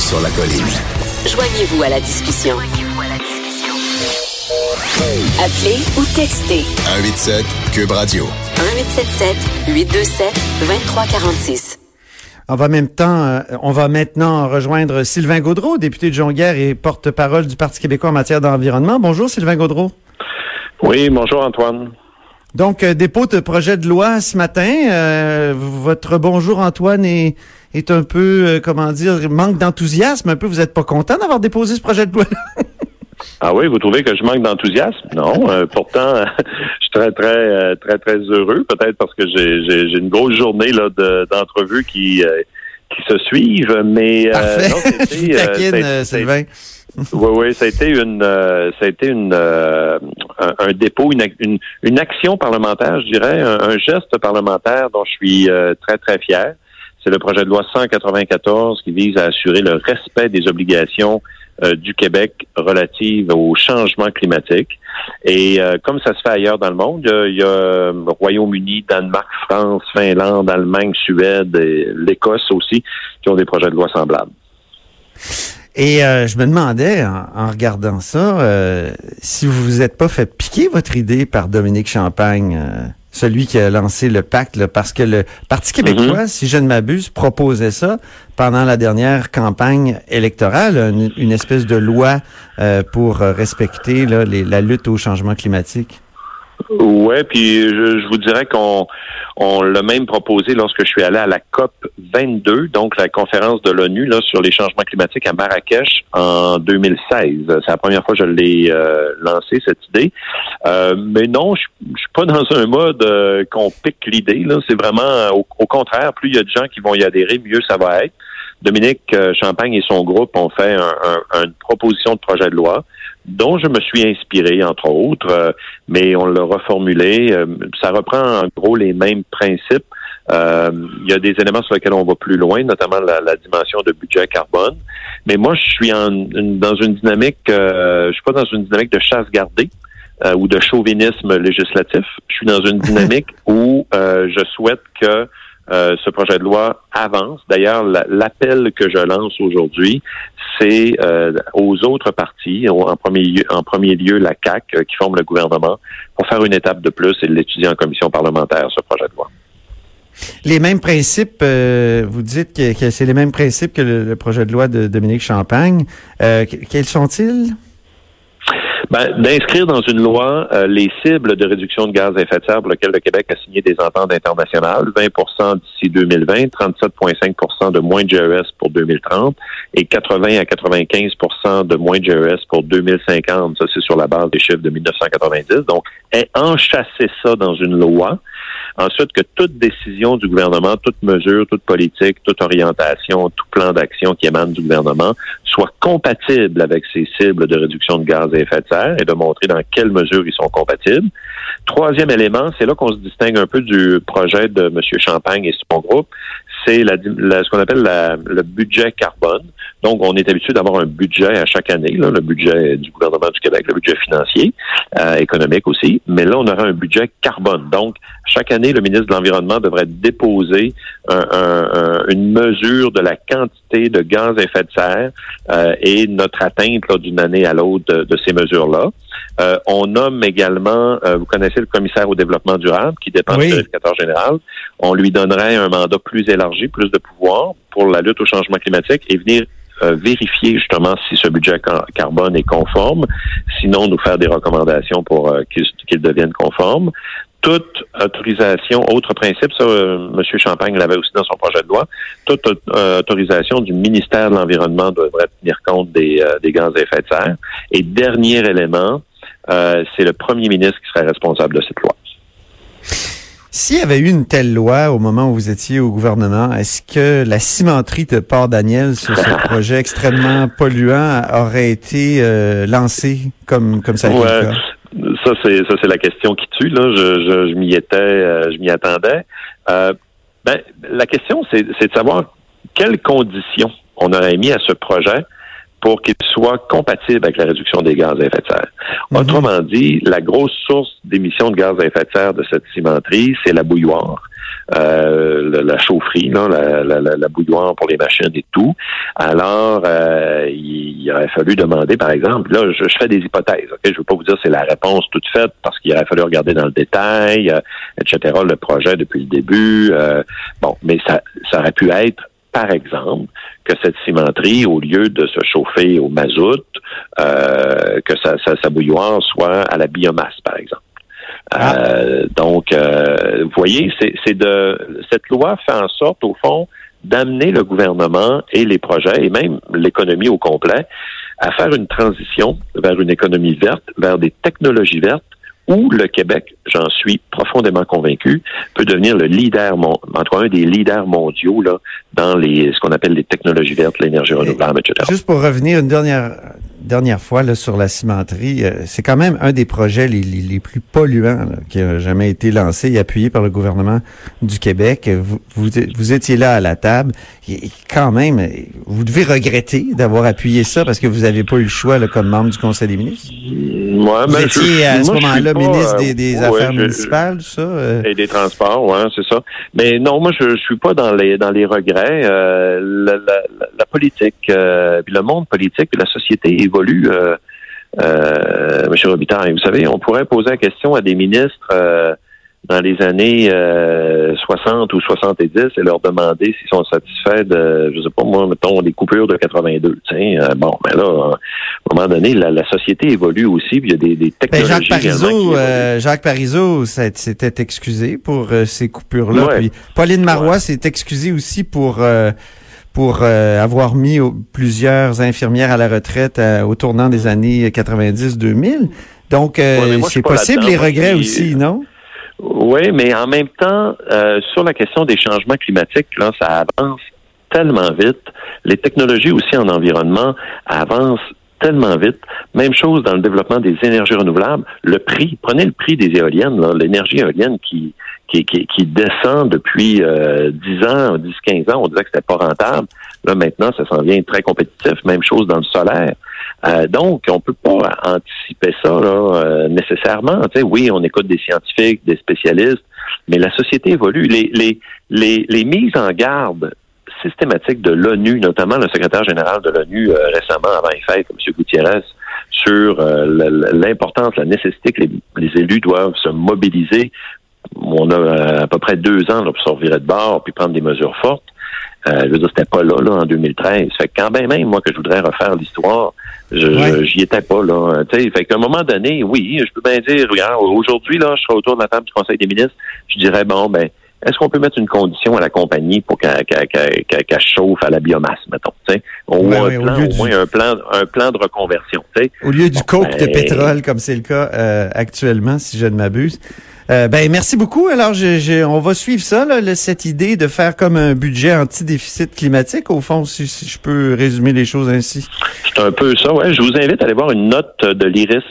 Sur la colline. Joignez-vous à la discussion. Appelez ou textez 187 Cube Radio. 1877 827 2346. On va, même temps, euh, on va maintenant rejoindre Sylvain Gaudreau, député de Jonquière et porte-parole du Parti québécois en matière d'environnement. Bonjour Sylvain Gaudreau. Oui, bonjour Antoine. Donc, euh, dépôt de projet de loi ce matin. Euh, votre bonjour Antoine est, est un peu, comment dire, manque d'enthousiasme. Un peu, vous n'êtes pas content d'avoir déposé ce projet de loi Ah oui, vous trouvez que je manque d'enthousiasme? Non. Euh, pourtant, je suis très, très, euh, très, très heureux, peut-être parce que j'ai une grosse journée là d'entrevues qui, euh, qui se suivent. Mais non, c'était, Sylvain. Oui, oui, ça a été une, ça a été une, un, dépôt, une, une, action parlementaire, je dirais, un, geste parlementaire dont je suis très, très fier. C'est le projet de loi 194 qui vise à assurer le respect des obligations euh, du Québec relative au changement climatique. Et euh, comme ça se fait ailleurs dans le monde, il y a, Royaume-Uni, Danemark, France, Finlande, Allemagne, Suède et l'Écosse aussi qui ont des projets de loi semblables. Et euh, je me demandais, en, regardant ça, si vous vous êtes pas fait piquer votre idée par Dominique Champagne celui qui a lancé le pacte, parce que le Parti québécois, mhm. si je ne m'abuse, proposait ça pendant la dernière campagne électorale, une, espèce de loi euh, pour respecter la lutte au changement climatique. Ouais, puis je, vous dirais qu'on on l'a même proposé lorsque je suis allé à la COP 22, donc la conférence de l'ONU là sur les changements climatiques à Marrakech en 2016. C'est la première fois que je l'ai euh, lancé cette idée. Euh, mais non, je, je suis pas dans un mode euh, qu'on pique l'idée. Là, c'est vraiment au, contraire, plus il y a de gens qui vont y adhérer, mieux ça va être. Dominique Champagne et son groupe ont fait une proposition de projet de loi dont je me suis inspiré, entre autres, euh, mais on l'a reformulé. Euh, ça reprend en gros les mêmes principes. Euh, il y a des éléments sur lesquels on va plus loin, notamment la, dimension de budget carbone. Mais moi, je suis en, dans une dynamique, je suis pas dans une dynamique de chasse gardée. ou de chauvinisme législatif. Je suis dans une dynamique où je souhaite que euh, ce projet de loi avance. D'ailleurs, l'appel que je lance aujourd'hui, c'est euh, aux autres partis, en premier, lieu, en premier lieu la CAC euh, qui forme le gouvernement, pour faire une étape de plus et l'étudier en commission parlementaire, ce projet de loi. Les mêmes principes, vous dites que, c'est les mêmes principes que le, projet de loi de Dominique Champagne. quels sont-ils? Ben, d'inscrire dans une loi euh, les cibles de réduction de gaz à effet de serre pour lesquelles le Québec a signé des ententes internationales, 20% d'ici 2020, 37,5% de moins de GES pour 2030 et 80 à 95% de moins de GES pour 2050. Ça, c'est sur la base des chiffres de 1990. Donc, enchasser ça dans une loi, Ensuite, que toute décision du gouvernement, toute mesure, toute politique, toute orientation, tout plan d'action qui émane du gouvernement soit compatible avec ces cibles de réduction de gaz à effet de serre et de montrer dans quelle mesure ils sont compatibles. Troisième élément, c'est là qu'on se distingue un peu du projet de M. Champagne et son groupe, c'est ce qu'on appelle le budget carbone. Donc, on est habitué d'avoir un budget à chaque année, là, le budget du gouvernement du Québec, le budget financier, euh, économique aussi. Mais là, on aura un budget carbone. Donc, chaque année, le ministre de l'Environnement devrait déposer une mesure de la quantité de gaz à effet de serre euh, et notre atteinte d'une année à l'autre de, ces mesures-là. Euh, on nomme également, vous connaissez le commissaire au développement durable qui dépend du vérificateur général. On lui donnerait un mandat plus élargi, plus de pouvoir pour la lutte au changement climatique et venir euh, vérifier justement si ce budget carbone est conforme, sinon nous faire des recommandations pour euh, qu'il devienne conforme. Toute autorisation, autre principe, ça, euh, M. Champagne l'avait aussi dans son projet de loi, toute autorisation du ministère de l'Environnement devrait tenir compte des, des gaz à effet de serre. Et dernier élément, c'est le premier ministre qui serait responsable de cette loi. S'il y avait eu une telle loi au moment où vous étiez au gouvernement, est-ce que la cimenterie de Port-Daniel sur ce projet extrêmement polluant aurait été euh, lancée comme, comme ça a été Ouais. le cas? Ça, c'est ça, c'est la question qui tue. Là, je, je, je m'y étais, euh, je m'y attendais. Euh, ben, la question, c'est c'est de savoir quelles conditions on aurait mis à ce projet pour qu'il soit compatible avec la réduction des gaz à effet de serre. Mhm. Autrement dit, la grosse source d'émissions de gaz à effet de serre de cette cimenterie, c'est la bouilloire. Euh, la, la chaufferie, là, la, la, la, la bouilloire pour les machines et tout. Alors, euh, il, il aurait fallu demander, par exemple, là, je, je fais des hypothèses. ok? Je ne veux pas vous dire c'est la réponse toute faite parce qu'il aurait fallu regarder dans le détail, euh, etc. Le projet depuis le début. euh, bon, mais ça, ça aurait pu être, par exemple, que cette cimenterie, au lieu de se chauffer au mazout, euh, que sa, sa, sa bouilloire soit à la biomasse, par exemple. Euh, donc, euh, vous voyez, c'est c'est de cette loi fait en sorte, au fond, d'amener le gouvernement et les projets et même l'économie au complet à faire une transition vers une économie verte, vers des technologies vertes où le Québec, j'en suis profondément convaincu, peut devenir le leader, mon- en tout cas un des leaders mondiaux là, dans les ce qu'on appelle les technologies vertes, l'énergie renouvelable, etc. Juste pour revenir une dernière dernière fois là, sur la cimenterie, euh, c'est quand même un des projets les, les, les plus polluants là, qui a jamais été lancé et appuyé par le gouvernement du Québec. Vous, vous, vous étiez là à la table. Et quand même, vous devez regretter d'avoir appuyé ça parce que vous n'avez pas eu le choix là, comme membre du Conseil des ministres. Ouais, Vous ben, étiez je- à ce moment-là ministre euh, des, des ouais, Affaires je- municipales, tout ça. euh, Et des transports, ouais, c'est ça. Mais non, moi, je, je suis pas dans les dans les regrets. Euh, la, la- la- politique, euh, puis le monde politique, puis la société évolue. Euh, euh, Monsieur Robitaille, vous savez, on pourrait poser la question à des ministres euh, dans les années euh, 60 ou 70 et leur demander s'ils sont satisfaits de, je sais pas moi, mettons, des coupures de 82. Tiens, euh, bon, mais là, à un moment donné, la, la société évolue aussi, puis il y a des, des Ben, technologies Jacques Parizeau, Jacques Parizeau s'était excusé pour ces coupures-là. Ouais. Puis Pauline Marois Ouais. s'est excusée aussi pour pour euh, avoir mis au- plusieurs infirmières à la retraite euh, au tournant des années 90-2000. Donc, euh, Ouais, c'est possible les regrets puis- aussi, non? Oui, mais en même temps, euh, sur la question des changements climatiques, là, ça avance tellement vite. Les technologies aussi en environnement avancent tellement vite. Même chose dans le développement des énergies renouvelables. Le prix, prenez le prix des éoliennes, l'énergie éolienne qui, qui, qui, qui descend depuis euh, 10 ans, 10, 15 ans. On disait que c'était pas rentable. Là, maintenant, ça s'en vient très compétitif. Même chose dans le solaire. Euh, donc, on peut pas anticiper ça là, euh, nécessairement. Oui, on écoute des scientifiques, des spécialistes, mais la société évolue. Les, les, les, les mises en garde systématiques de l'ONU, notamment le secrétaire général de l'ONU euh, récemment avant les fêtes, M. Gutiérrez, sur euh, l'importance, la nécessité que les, les élus doivent se mobiliser. On a euh, à peu près deux ans là, pour se revirer de bord puis prendre des mesures fortes. Euh, je veux dire, c'était pas là, là, en 2013. Fait que quand même, moi, que je voudrais refaire l'histoire, je, Ouais. j'y étais pas, là. Tu sais, fait qu'à un moment donné, oui, je peux bien dire, regarde, aujourd'hui, là, je serai autour de la table du Conseil des ministres, je dirais, bon, ben, est-ce qu'on peut mettre une condition à la compagnie pour qu'elle qu'elle- qu'elle- qu'elle- qu'elle chauffe à la biomasse, mettons, tu sais? Ou Ouais, au plan, lieu au du- moins un plan, un plan de reconversion, tu sais? Au lieu du coke de ben- pétrole, comme c'est le cas euh, actuellement, si je ne m'abuse. Euh, ben merci beaucoup. Alors, je, je- on va suivre ça, là, cette idée de faire comme un budget anti-déficit climatique, au fond, si, si je peux résumer les choses ainsi. C'est un peu ça, ouais. Je vous invite à aller voir une note de l'IRIS,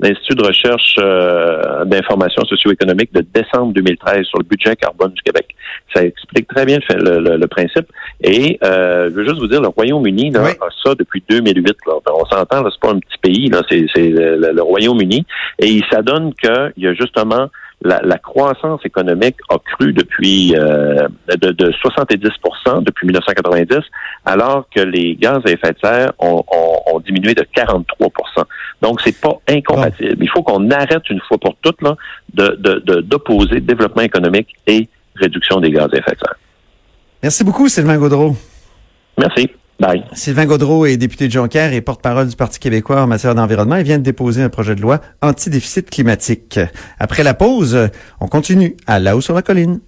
l'Institut de recherche euh, d'information socio-économique de décembre 2013 sur le budget carbone du Québec. Ça explique très bien le, le- le- principe. Et euh, je veux juste vous dire, le Royaume-Uni là, Oui. a ça depuis 2008. Là. On s'entend, là, c'est pas un petit pays, là, c'est, c'est le, le- le Royaume-Uni. Et il s'adonne qu'il y a justement la, la croissance économique a cru depuis euh, de, de 70% depuis 1990, alors que les gaz à effet de serre ont, ont- ont diminué de 43 Donc, c'est pas incompatible. Il faut qu'on arrête une fois pour toutes là, de, de, de- d'opposer développement économique et réduction des gaz à effet de serre. Merci beaucoup, Sylvain Gaudreau. Merci. Sylvain Gaudreau est député de Jonquière et porte-parole du Parti québécois en matière d'environnement. Il vient de déposer un projet de loi anti-déficit climatique. Après la pause, on continue à La haut sur la colline.